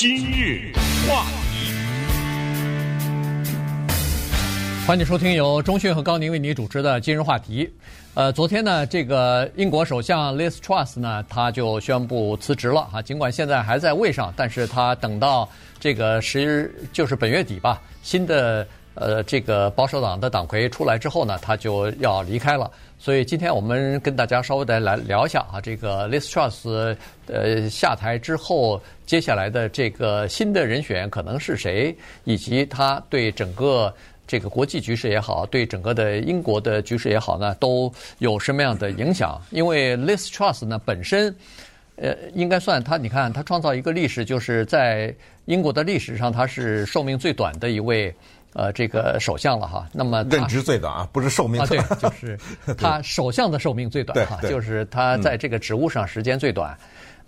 今日话题，欢迎收听由中讯和高宁为你主持的今日话题。呃，昨天呢，这个英国首相 Liz Truss 呢，他就宣布辞职了哈。尽管现在还在位上，但是他等到这个十就是本月底吧，新的。呃，这个保守党的党魁出来之后呢，他就要离开了。所以今天我们跟大家稍微的来聊一下啊，这个 Liz Truss 呃下台之后，接下来的这个新的人选可能是谁，以及他对整个这个国际局势也好，对整个的英国的局势也好呢，都有什么样的影响？因为 Liz Truss 呢本身，呃，应该算他，你看他创造一个历史，就是在英国的历史上，他是寿命最短的一位。呃，这个首相了哈，那么任职最短啊，不是寿命最短，啊，对，就是 他首相的寿命最短哈，就是他在这个职务上时间最短，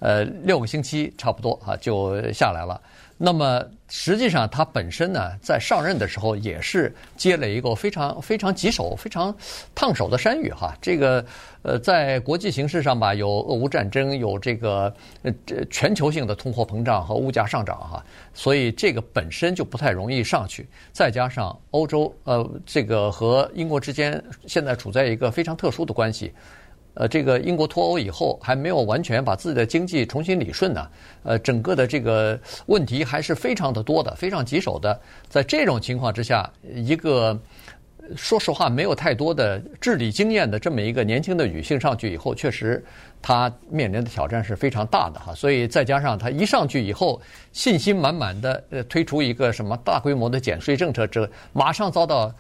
嗯、呃，六个星期差不多啊就下来了。那么实际上，他本身呢，在上任的时候也是接了一个非常非常棘手、非常烫手的山芋哈。这个呃，在国际形势上吧，有俄乌战争，有这个呃这全球性的通货膨胀和物价上涨哈，所以这个本身就不太容易上去。再加上欧洲呃，这个和英国之间现在处在一个非常特殊的关系。呃，这个英国脱欧以后还没有完全把自己的经济重新理顺呢，呃，整个的这个问题还是非常的多的，非常棘手的。在这种情况之下，一个说实话没有太多的治理经验的这么一个年轻的女性上去以后，确实她面临的挑战是非常大的哈。所以再加上她一上去以后，信心满满的呃推出一个什么大规模的减税政策，这马上遭到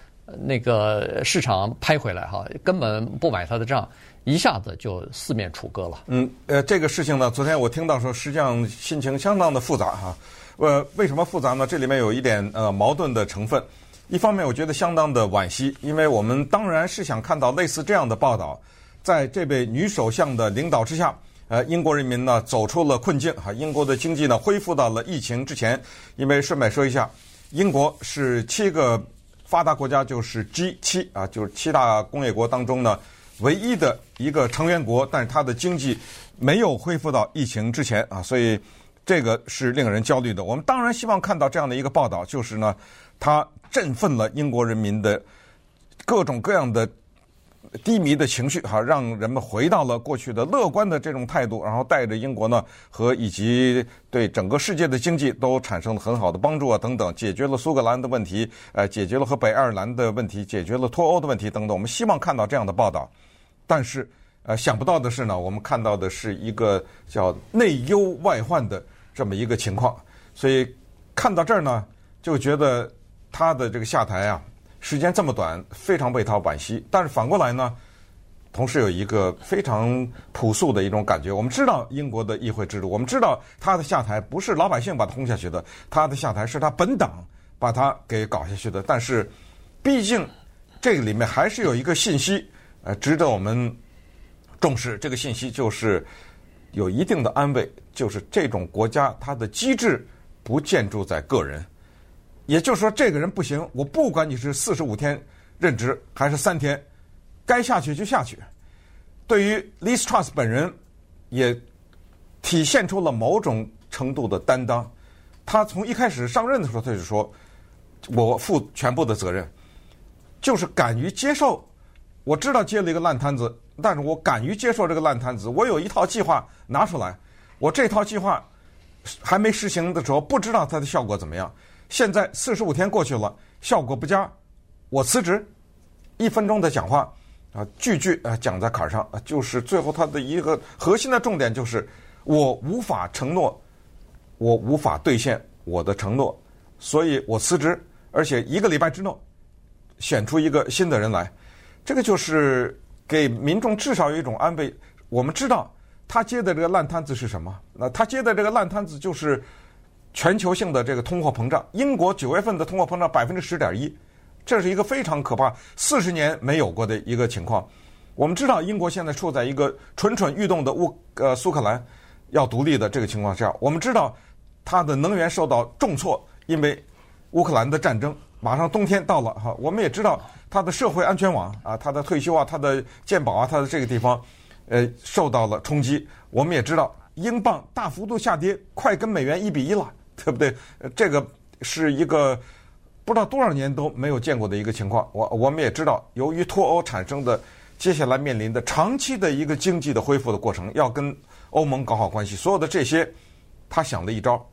那个市场拍回来哈，根本不买她的账。一下子就四面楚歌了。嗯，呃，这个事情呢，昨天我听到说，实际上心情相当的复杂哈。呃，为什么复杂呢？这里面有一点呃矛盾的成分。一方面，我觉得相当的惋惜，因为我们当然是想看到类似这样的报道，在这位女首相的领导之下，呃，英国人民呢走出了困境哈，英国的经济呢恢复到了疫情之前。因为顺便说一下，英国是七个发达国家，就是 G 七啊，就是七大工业国当中呢。唯一的一个成员国，但是它的经济没有恢复到疫情之前啊，所以这个是令人焦虑的。我们当然希望看到这样的一个报道，就是呢，它振奋了英国人民的各种各样的低迷的情绪，哈，让人们回到了过去的乐观的这种态度，然后带着英国呢和以及对整个世界的经济都产生了很好的帮助啊，等等，解决了苏格兰的问题，呃，解决了和北爱尔兰的问题，解决了脱欧的问题等等。我们希望看到这样的报道。但是，呃，想不到的是呢，我们看到的是一个叫内忧外患的这么一个情况，所以看到这儿呢，就觉得他的这个下台啊，时间这么短，非常为他惋惜。但是反过来呢，同时有一个非常朴素的一种感觉。我们知道英国的议会制度，我们知道他的下台不是老百姓把他轰下去的，他的下台是他本党把他给搞下去的。但是，毕竟这个里面还是有一个信息。呃，值得我们重视这个信息，就是有一定的安慰，就是这种国家它的机制不建筑在个人，也就是说，这个人不行，我不管你是四十五天任职还是三天，该下去就下去。对于 Liz Truss 本人，也体现出了某种程度的担当。他从一开始上任的时候，他就说：“我负全部的责任，就是敢于接受。”我知道接了一个烂摊子，但是我敢于接受这个烂摊子。我有一套计划拿出来，我这套计划还没实行的时候，不知道它的效果怎么样。现在四十五天过去了，效果不佳，我辞职。一分钟的讲话啊，句句啊讲在坎儿上啊，就是最后他的一个核心的重点就是我无法承诺，我无法兑现我的承诺，所以我辞职，而且一个礼拜之内选出一个新的人来。这个就是给民众至少有一种安慰。我们知道他接的这个烂摊子是什么？那他接的这个烂摊子就是全球性的这个通货膨胀。英国九月份的通货膨胀百分之十点一，这是一个非常可怕、四十年没有过的一个情况。我们知道英国现在处在一个蠢蠢欲动的乌呃苏格兰要独立的这个情况下，我们知道它的能源受到重挫，因为乌克兰的战争。马上冬天到了哈，我们也知道它的社会安全网啊，它的退休啊，它的健保啊，它的这个地方，呃，受到了冲击。我们也知道英镑大幅度下跌，快跟美元一比一了，对不对？这个是一个不知道多少年都没有见过的一个情况。我我们也知道，由于脱欧产生的接下来面临的长期的一个经济的恢复的过程，要跟欧盟搞好关系，所有的这些，他想了一招，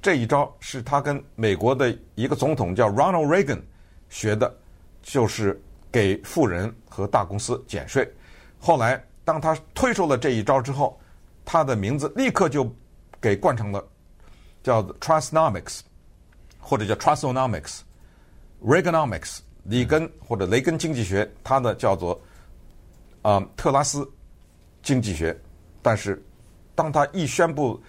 这一招是他跟美国的一个总统叫 Ronald Reagan 学的，就是给富人和大公司减税。后来当他推出了这一招之后，他的名字立刻就给冠成了叫 Trussonomics，或者叫 Trussonomics，Reaganomics，里根或者雷根经济学，他的叫做啊、特拉斯经济学，但是。当他一宣布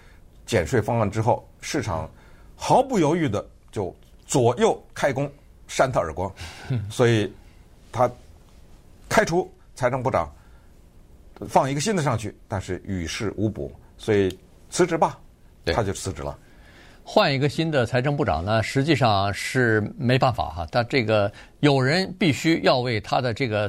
减税方案之后，市场毫不犹豫的就左右开弓，扇他耳光，所以他开除财政部长，放一个新的上去，但是与事无补，所以辞职吧，他就辞职了。换一个新的财政部长呢，实际上是没办法哈，但这个有人必须要为他的这个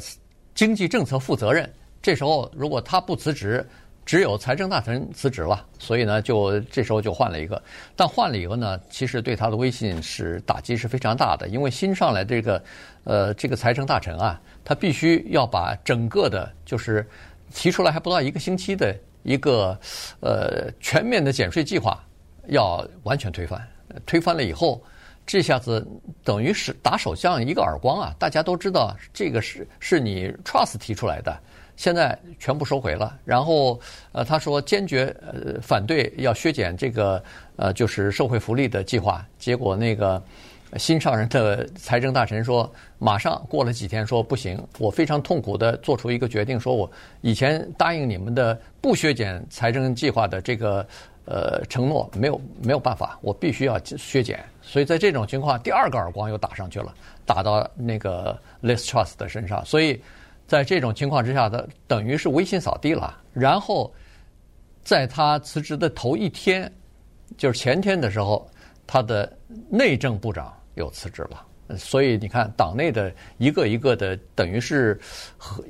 经济政策负责任。这时候如果他不辞职，只有财政大臣辞职了，所以呢，就这时候就换了一个。但换了以后呢，其实对他的威信是打击是非常大的，因为新上来这个，呃，这个财政大臣啊，他必须要把整个的，就是提出来还不到一个星期的一个，呃，全面的减税计划，要完全推翻。推翻了以后，这下子等于是打首相一个耳光啊！大家都知道这个是是你 trust 提出来的。现在全部收回了，然后呃，他说坚决呃反对要削减这个呃就是社会福利的计划。结果那个新上任的财政大臣说，马上过了几天说不行，我非常痛苦地做出一个决定，说我以前答应你们的不削减财政计划的这个呃承诺没有没有办法，我必须要削减。所以在这种情况，第二个耳光又打上去了，打到那个 Liz Truss 的身上，所以。在这种情况之下，他等于是威信扫地了。然后，在他辞职的头一天，就是前天的时候，他的内政部长又辞职了。所以你看，党内的一个一个的，等于是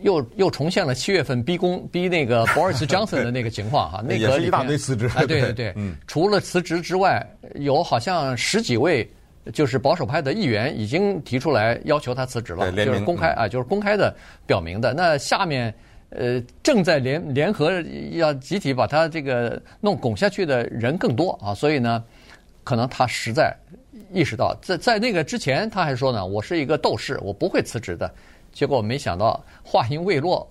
又又重现了七月份逼宫逼那个 Boris Johnson 的那个情况哈。那个一大堆辞职。哎，对对对，嗯，除了辞职之外，有好像十几位。就是保守派的议员已经提出来要求他辞职了，就是公开啊，就是公开的表明的。那下面呃正在联联合要集体把他这个弄拱下去的人更多啊，所以呢，可能他实在意识到，在在那个之前他还说呢，我是一个斗士，我不会辞职的。结果没想到话音未落。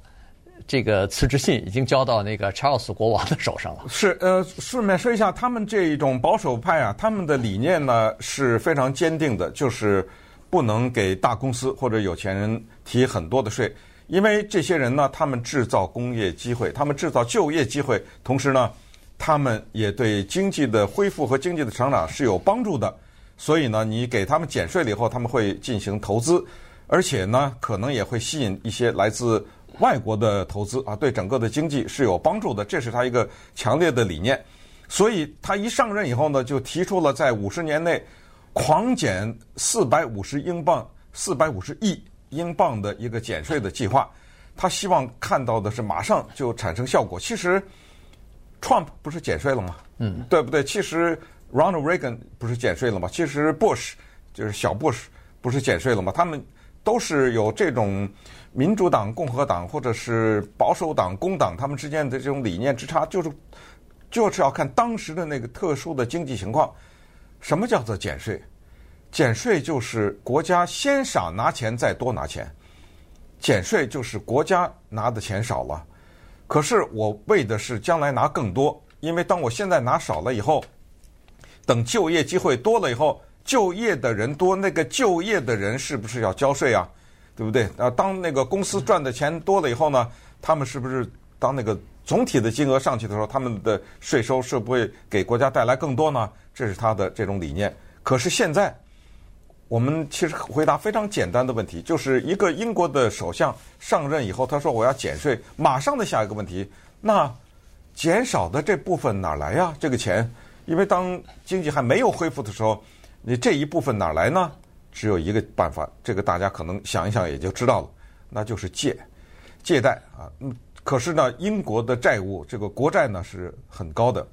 这个辞职信已经交到那个查尔斯国王的手上了。是，呃，顺便说一下，他们这种保守派啊，他们的理念呢是非常坚定的，就是不能给大公司或者有钱人提很多的税，因为这些人呢，他们制造工业机会，他们制造就业机会，同时呢，他们也对经济的恢复和经济的成长是有帮助的。所以呢，你给他们减税了以后，他们会进行投资，而且呢，可能也会吸引一些来自。外国的投资啊，对整个的经济是有帮助的，这是他一个强烈的理念。所以他一上任以后呢，就提出了在五十年内狂减四百五十英镑、四百五十亿英镑的一个减税的计划。他希望看到的是马上就产生效果。其实，Trump 不是减税了吗？嗯，对不对？其实 Ronald Reagan 不是减税了吗？其实 Bush 就是小 Bush 不是减税了吗？他们都是有这种。民主党、共和党，或者是保守党、工党，他们之间的这种理念之差，就是就是要看当时的那个特殊的经济情况。什么叫做减税？减税就是国家先少拿钱，再多拿钱；减税就是国家拿的钱少了，可是我为的是将来拿更多。因为当我现在拿少了以后，等就业机会多了以后，就业的人多，那个就业的人是不是要交税啊？对不对？啊，当那个公司赚的钱多了以后呢，他们是不是当那个总体的金额上去的时候，他们的税收是不会给国家带来更多呢？这是他的这种理念。可是现在，我们其实回答非常简单的问题，就是一个英国的首相上任以后，他说我要减税，马上的下一个问题，那减少的这部分哪来呀？这个钱，因为当经济还没有恢复的时候，你这一部分哪来呢？只有一个办法，这个大家可能想一想也就知道了，那就是借，借贷啊。嗯，可是呢，英国的债务这个国债呢是很高的。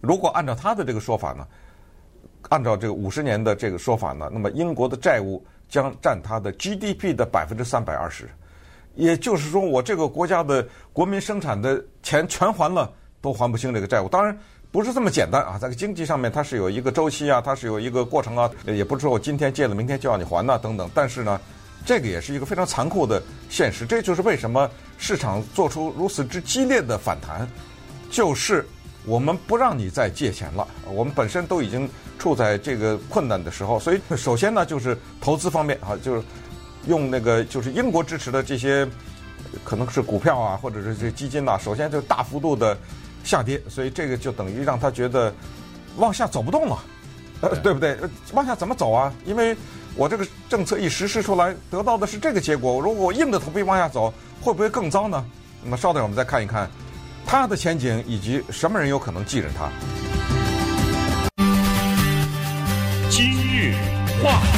如果按照他的这个说法呢，按照这个五十年的这个说法呢，那么英国的债务将占它的 GDP 的百分之三百二十，也就是说，我这个国家的国民生产的钱全还了，都还不清这个债务。当然不是这么简单啊，在经济上面它是有一个周期啊，它是有一个过程啊，也不是说我今天借了，明天就要你还呐、等等。但是呢，这个也是一个非常残酷的现实。这就是为什么市场做出如此之激烈的反弹，就是。我们不让你再借钱了，我们本身都已经处在这个困难的时候，所以首先呢，就是投资方面啊，就是用那个就是英国支持的这些可能是股票啊，或者是这基金呐、首先就大幅度的下跌，所以这个就等于让他觉得往下走不动了，呃，对不对？往下怎么走啊？因为我这个政策一实施出来，得到的是这个结果，如果我硬着头皮往下走，会不会更糟呢？那么稍等，我们再看一看。他的前景以及什么人有可能继任他？今日话题，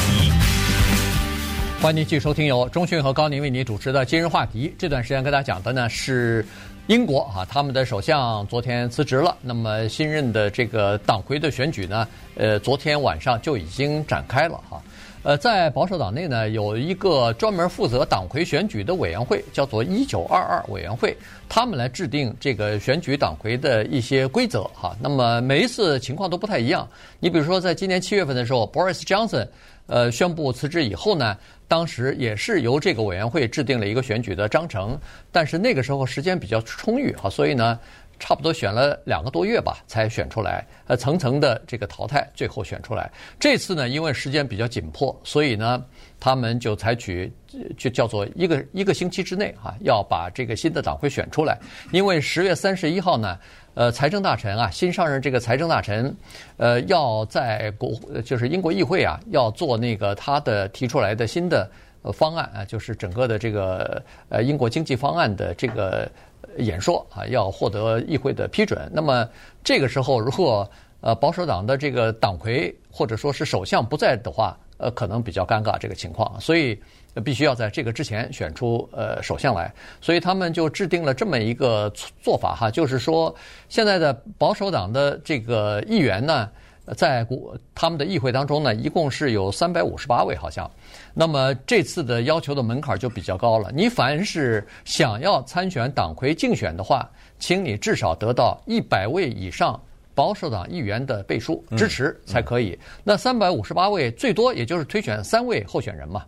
欢迎您继续收听由钟迅和高宁为您主持的《今日话题》。这段时间跟大家讲的呢是英国啊，他们的首相昨天辞职了，那么新任的这个党魁的选举呢，呃，昨天晚上就已经展开了哈。呃，在保守党内呢，有一个专门负责党魁选举的委员会，叫做“一九二二委员会”，他们来制定这个选举党魁的一些规则哈。那么每一次情况都不太一样。你比如说，在今年七月份的时候，Boris Johnson 呃宣布辞职以后呢，当时也是由这个委员会制定了一个选举的章程，但是那个时候时间比较充裕啊，所以呢。差不多选了两个多月吧，才选出来。呃，层层的这个淘汰，最后选出来。这次呢，因为时间比较紧迫，所以呢，他们就采取就叫做一个一个星期之内啊，要把这个新的党魁选出来。因为十月三十一号呢，呃，财政大臣啊，新上任这个财政大臣，呃，要在国就是英国议会啊，要做那个他的提出来的新的方案啊，就是整个的这个呃英国经济方案的这个。演说啊，要获得议会的批准。那么这个时候，如果呃保守党的这个党魁或者说是首相不在的话，呃，可能比较尴尬这个情况。所以必须要在这个之前选出呃首相来。所以他们就制定了这么一个做法哈，就是说现在的保守党的这个议员呢。在国他们的议会当中呢，一共是有三百五十八位，好像。那么这次的要求的门槛就比较高了。你凡是想要参选党魁竞选的话，请你至少得到一百位以上保守党议员的背书支持才可以。那三百五十八位最多也就是推选三位候选人嘛。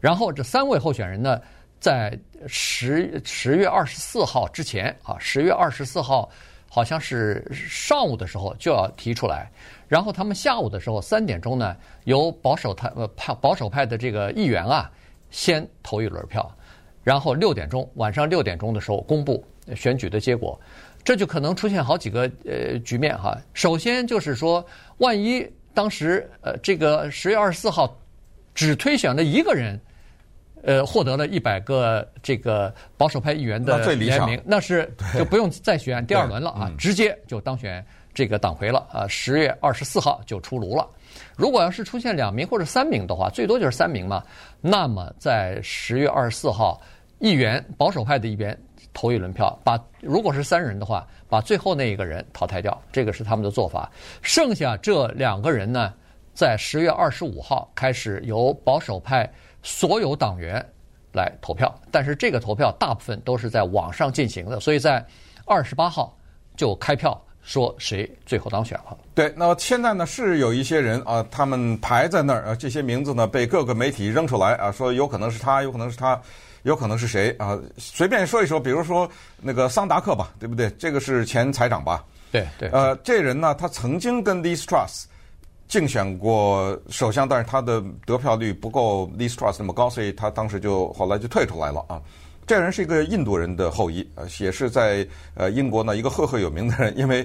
然后这三位候选人呢，在十十月二十四号之前啊，十月二十四号好像是上午的时候就要提出来。然后他们下午的时候三点钟呢，由保守派呃派保守派的这个议员啊，先投一轮票，然后六点钟晚上六点钟的时候公布选举的结果，这就可能出现好几个呃局面哈。首先就是说，万一当时呃这个十月二十四号只推选了一个人，呃获得了一百个这个保守派议员的联名，那是就不用再选第二轮了啊，直接就当选。这个党魁了啊，十月二十四号就出炉了。如果要是出现两名或者三名的话，最多就是三名嘛。那么在十月二十四号，议员保守派的一边投一轮票，把如果是三人的话，把最后那一个人淘汰掉，这个是他们的做法。剩下这两个人呢，在十月二十五号开始由保守派所有党员来投票，但是这个投票大部分都是在网上进行的，所以在二十八号就开票。说谁最后当选了？对，那么现在呢是有一些人啊，他们排在那儿啊，这些名字呢被各个媒体扔出来啊，说有可能是他，有可能是他，有可能是谁啊？随便说一说，比如说那个桑达克吧，对不对？这个是前财长吧？对对。呃，这人呢，他曾经跟 Liz Truss 竞选过首相，但是他的得票率不够 Liz Truss 那么高，所以他当时就后来就退出来了啊。这人是一个印度人的后裔，呃，也是在呃英国呢一个赫赫有名的人，因为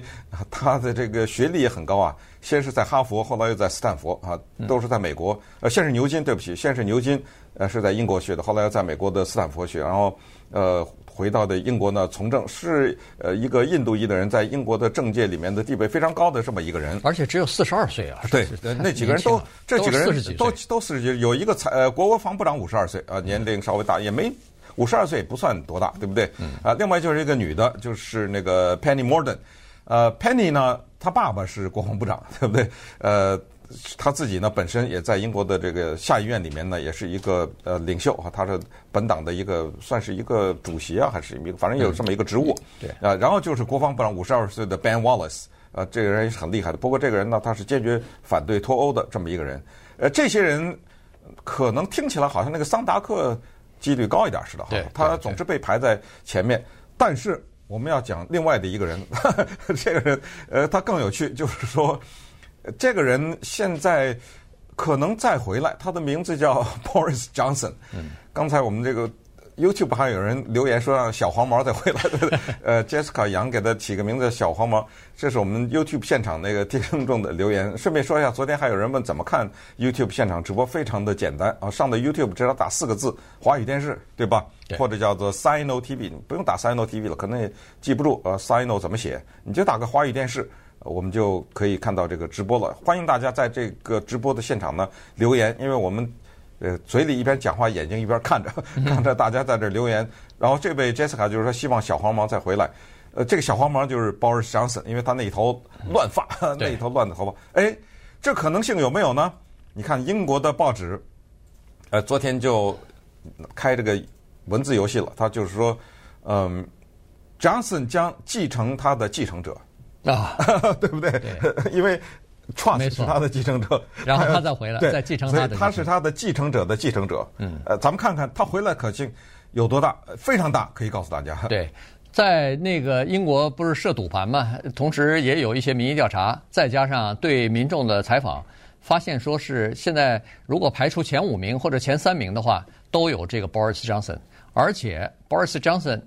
他的这个学历也很高啊。先是在哈佛，后来又在斯坦福啊，都是在美国。呃，先是牛津，对不起，先是牛津，呃，是在英国学的，后来又在美国的斯坦福学，然后呃回到的英国呢从政，是呃一个印度裔的人，在英国的政界里面的地位非常高的这么一个人。而且只有四十二岁啊！对，那几个人都这几个人都都四十几，有一个财呃国防部长五十二岁啊，年龄稍微大，也没。五十二岁不算多大，对不对？嗯。啊，另外就是一个女的，就是那个 Penny Mordaunt。呃，Penny 呢，她爸爸是国防部长，对不对？呃，他自己呢，本身也在英国的这个下议院里面呢，也是一个呃领袖啊，他是本党的一个算是一个主席啊，还是一个反正有这么一个职务。对啊，然后就是国防部长五十二岁的 Ben Wallace，呃，这个人也是很厉害的。不过这个人呢，他是坚决反对脱欧的这么一个人。呃，这些人可能听起来好像那个桑达克几率高一点似的哈，他总是被排在前面。但是我们要讲另外的一个人，呵 呵这个人呃，他更有趣，就是说。这个人现在可能再回来，他的名字叫 Boris Johnson。嗯，刚才我们这个 YouTube 还有人留言说让小黄毛再回来，对对呃，Jessica 杨给他起个名字小黄毛，这是我们 YouTube 现场那个听众的留言。顺便说一下，昨天还有人问怎么看 YouTube 现场直播，非常的简单啊，上的 YouTube 只要打四个字“华语电视”，对吧？对或者叫做 Sino TV，不用打 Sino TV 了，可能也记不住呃 Sino 怎么写，你就打个“华语电视”。我们就可以看到这个直播了。欢迎大家在这个直播的现场呢留言，因为我们呃嘴里一边讲话，眼睛一边看着，看着大家在这留言。然后这位 Jessica 就是说希望小黄毛再回来。呃，这个小黄毛就是 Boris Johnson，因为他那一头乱发，那一头乱的头发。哎，这可能性有没有呢？你看英国的报纸，呃，昨天就开这个文字游戏了。他就是说，嗯，Johnson 将继承他的继承者。啊，对不对？对，因为 Trump 是他的继承者，然后他再回来，再继承他的，他是他的继承者的继承者。嗯，呃，咱们看看他回来可信有多大？非常大，可以告诉大家。对，在那个英国不是设赌盘嘛，同时也有一些民意调查，再加上对民众的采访，发现说是现在如果排除前五名或者前三名的话，都有这个 Boris Johnson，而且 Boris Johnson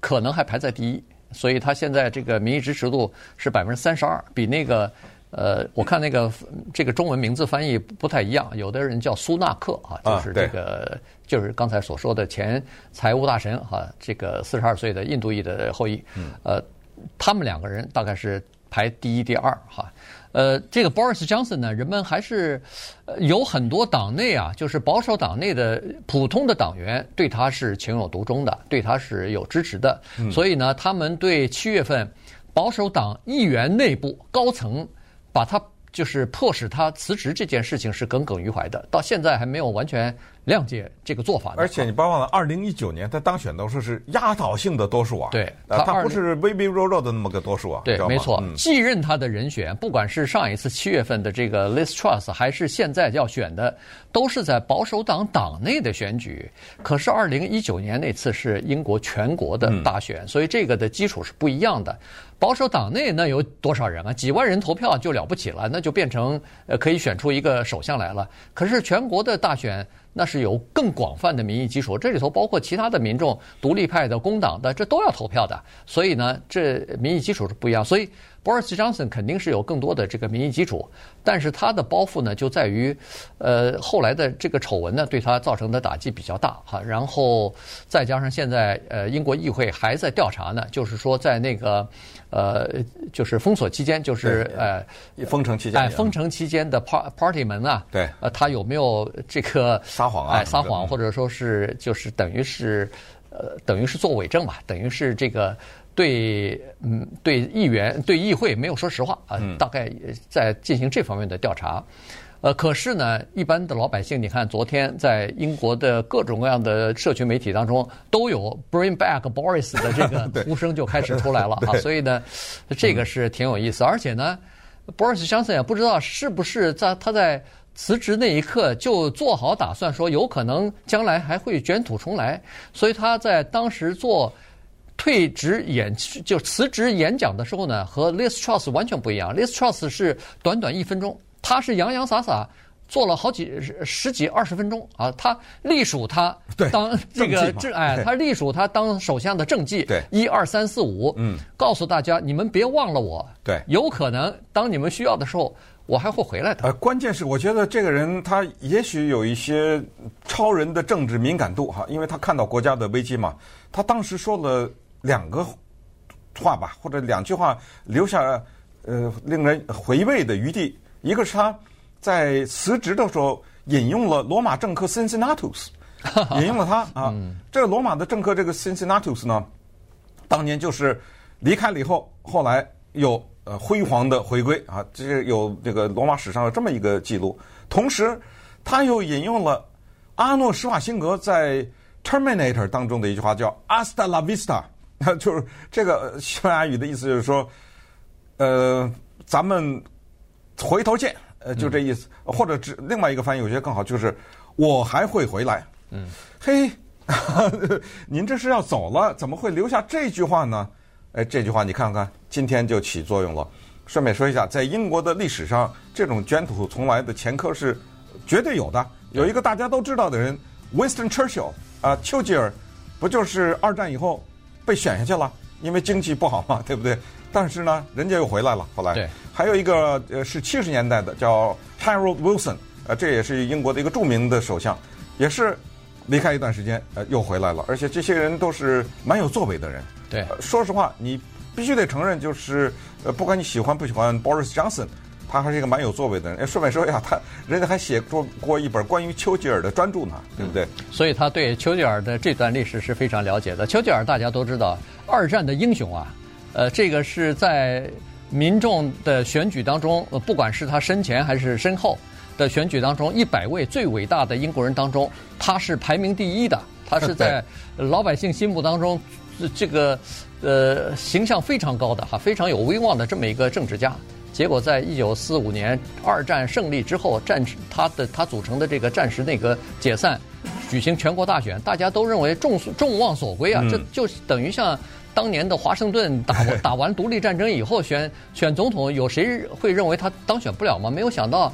可能还排在第一。所以他现在这个民意支持度是百分之三十二，比那个呃，我看那个这个中文名字翻译不太一样，有的人叫苏纳克啊，就是这个就是刚才所说的前财务大臣哈，这个四十二岁的印度裔的后裔，呃，他们两个人大概是排第一、第二哈。呃，这个 Boris Johnson 呢，人们还是有很多党内啊，就是保守党内的普通的党员对他是情有独钟的，对他是有支持的。嗯、所以呢，他们对七月份保守党议员内部高层把他就是迫使他辞职这件事情是耿耿于怀的，到现在还没有完全。谅解这个做法，而且你别忘了，二零一九年他当选的时候是压倒性的多数啊，对，他不是微微弱弱的那么个多数啊，对，没错，继任他的人选，不管是上一次七月份的这个 Liz Truss，还是现在要选的，都是在保守党党内的选举。可是二零一九年那次是英国全国的大选，所以这个的基础是不一样的。保守党内那有多少人啊？几万人投票就了不起了，那就变成呃可以选出一个首相来了。可是全国的大选。那是有更广泛的民意基础，这里头包括其他的民众、独立派的、工党的，这都要投票的。所以呢，这民意基础是不一样。所以 Boris Johnson 肯定是有更多的这个民意基础，但是他的包袱呢，就在于，呃，后来的这个丑闻呢，对他造成的打击比较大哈。然后再加上现在呃，英国议会还在调查呢，就是说在那个。呃，就是封锁期间，就是呃，封城期间，哎，封城期间的 part party 门啊，对，呃，他有没有这个撒谎啊？哎，撒谎，或者说是就是等于是呃，等于是做伪证吧，等于是这个对嗯对议员对议会没有说实话啊，大概在进行这方面的调查。呃，可是呢，一般的老百姓，你看，昨天在英国的各种各样的社群媒体当中，都有 “Bring back Boris” 的这个 呼声就开始出来了 啊，所以呢，这个是挺有意思。而且呢，Boris Johnson 也不知道是不是在他在辞职那一刻就做好打算，说有可能将来还会卷土重来，所以他在当时做退职演就辞职演讲的时候呢，和 Liz Truss 完全不一样。Liz Truss 是短短一分钟。他是洋洋洒洒做了好几十几二十分钟啊！他隶属他当这个政哎，他隶属他当首相的政绩，对，一二三四五，嗯，告诉大家你们别忘了我，对，有可能当你们需要的时候，我还会回来的。呃，关键是我觉得这个人他也许有一些超人的政治敏感度哈，因为他看到国家的危机嘛，他当时说了两个话吧，或者两句话，留下呃令人回味的余地。一个是他在辞职的时候引用了罗马政客 Cincinnatus，引用了他啊。这个罗马的政客这个 Cincinnatus 呢，当年就是离开了以后，后来又呃辉煌的回归啊，这是有这个罗马史上有这么一个记录。同时，他又引用了阿诺施瓦辛格在《Terminator》当中的一句话，叫 “Hasta la vista”，就是这个西班牙语的意思，就是说，呃，咱们回头见，呃，就这意思。嗯、或者只另外一个翻译，我觉得更好，就是我还会回来。嗯，嘿，您这是要走了，怎么会留下这句话呢？哎，这句话你看看，今天就起作用了。顺便说一下，在英国的历史上，这种卷土重来的前科是绝对有的。有一个大家都知道的人，Winston Churchill 啊，丘吉尔，不就是二战以后被选下去了？因为经济不好嘛，对不对？但是呢，人家又回来了。后来，还有一个呃是七十年代的叫 Harold Wilson，呃，这也是英国的一个著名的首相，也是离开一段时间，呃，又回来了。而且这些人都是蛮有作为的人。对，说实话，你。必须得承认，就是呃，不管你喜欢不喜欢 Boris Johnson，他还是一个蛮有作为的人。哎，顺便说一下，他人家还写过过一本关于丘吉尔的专著呢，对不对？嗯，所以他对丘吉尔的这段历史是非常了解的。丘吉尔大家都知道，二战的英雄啊，呃，这个是在民众的选举当中，不管是他身前还是身后的选举当中，一百位最伟大的英国人当中，他是排名第一的。他是在 老百姓心目当中。这个呃形象非常高的哈，非常有威望的这么一个政治家，结果在一九四五年二战胜利之后，战他的他组成的这个战时内阁解散，举行全国大选，大家都认为众众望所归啊，这就等于像当年的华盛顿打 打完独立战争以后选选总统，有谁会认为他当选不了吗？没有想到。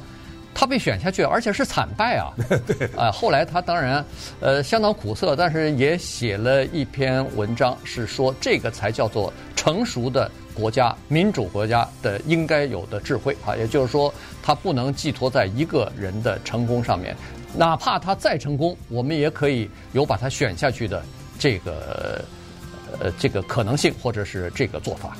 他被选下去，而且是惨败啊！对，啊，后来他当然，呃，相当苦涩，但是也写了一篇文章，是说这个才叫做成熟的国家、民主国家的应该有的智慧啊！也就是说，它不能寄托在一个人的成功上面，哪怕他再成功，我们也可以有把他选下去的这个，呃，这个可能性或者是这个做法。